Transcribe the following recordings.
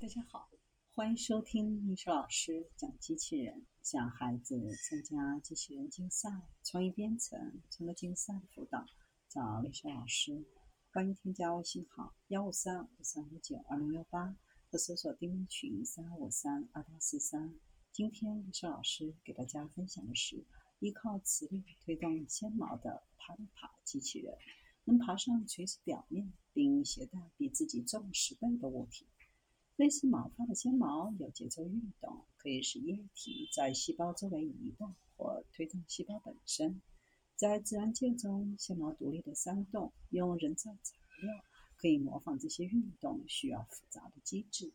大家好，欢迎收听历史老师讲机器人，小孩子参加机器人竞赛、创意编程、创客竞赛辅导，找历史老师。欢迎添加微信号幺五三五三五九二零六八，或搜索钉钉群三五三二八四三。今天历史老师给大家分享的是，依靠磁力推动纤毛的攀爬机器人，能爬上垂直表面，并携带比自己重十倍的物体。类似毛发的纤毛有节奏运动，可以使液体在细胞周围移动或推动细胞本身。在自然界中，纤毛独立的扇动，用人造材料可以模仿这些运动需要复杂的机制，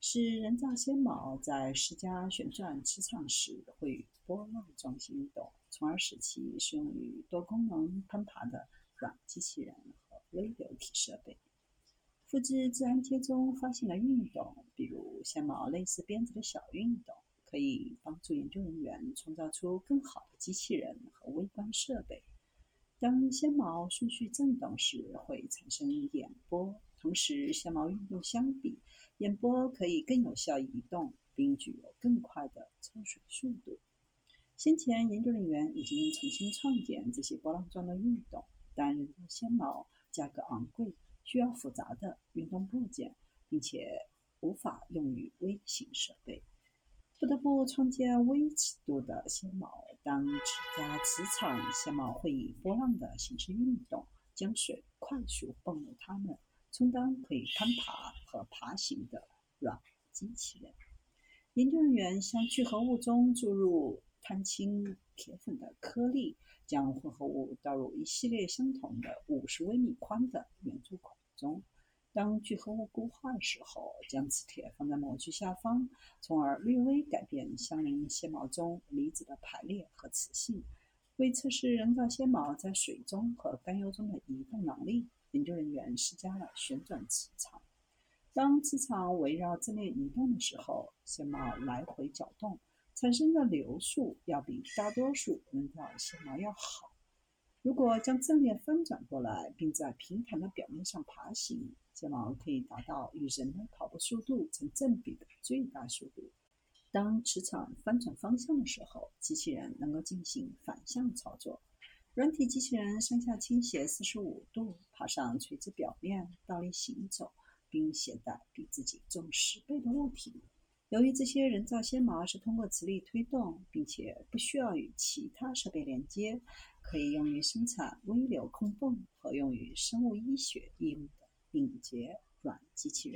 使人造纤毛在施加旋转磁场时会以波浪状行动，从而使其适用于多功能攀爬的软机器人和微流体设备。复制自然界中发现的运动，比如纤毛类似鞭子的小运动，可以帮助研究人员创造出更好的机器人和微观设备。当纤毛顺序振动时，会产生眼波，同时纤毛运动相比，眼波可以更有效移动，并具有更快的抽水速度。先前研究人员已经重新创建这些波浪状的运动，但人造纤毛价格昂贵。需要复杂的运动部件，并且无法用于微型设备，不得不创建微尺度的纤毛。当施加磁场，纤毛会以波浪的形式运动，将水快速泵入它们，充当可以攀爬和爬行的软机器人。研究人员向聚合物中注入碳氢铁粉的颗粒。将混合物倒入一系列相同的五十微米宽的圆柱孔中。当聚合物固化的时候，将磁铁放在模具下方，从而略微改变相邻纤毛中离子的排列和磁性。为测试人造纤毛在水中和甘油中的移动能力，研究人员施加了旋转磁场。当磁场围绕阵列移动的时候，纤毛来回搅动。产生的流速要比大多数人造纤毛要好。如果将阵列翻转过来，并在平坦的表面上爬行，纤毛可以达到与人的跑步速度成正比的最大速度。当磁场翻转方向的时候，机器人能够进行反向操作。软体机器人上下倾斜四十五度，爬上垂直表面，倒立行走，并携带比自己重十倍的物体。由于这些人造纤毛是通过磁力推动，并且不需要与其他设备连接，可以用于生产微流控泵和用于生物医学应用的敏捷软机器人。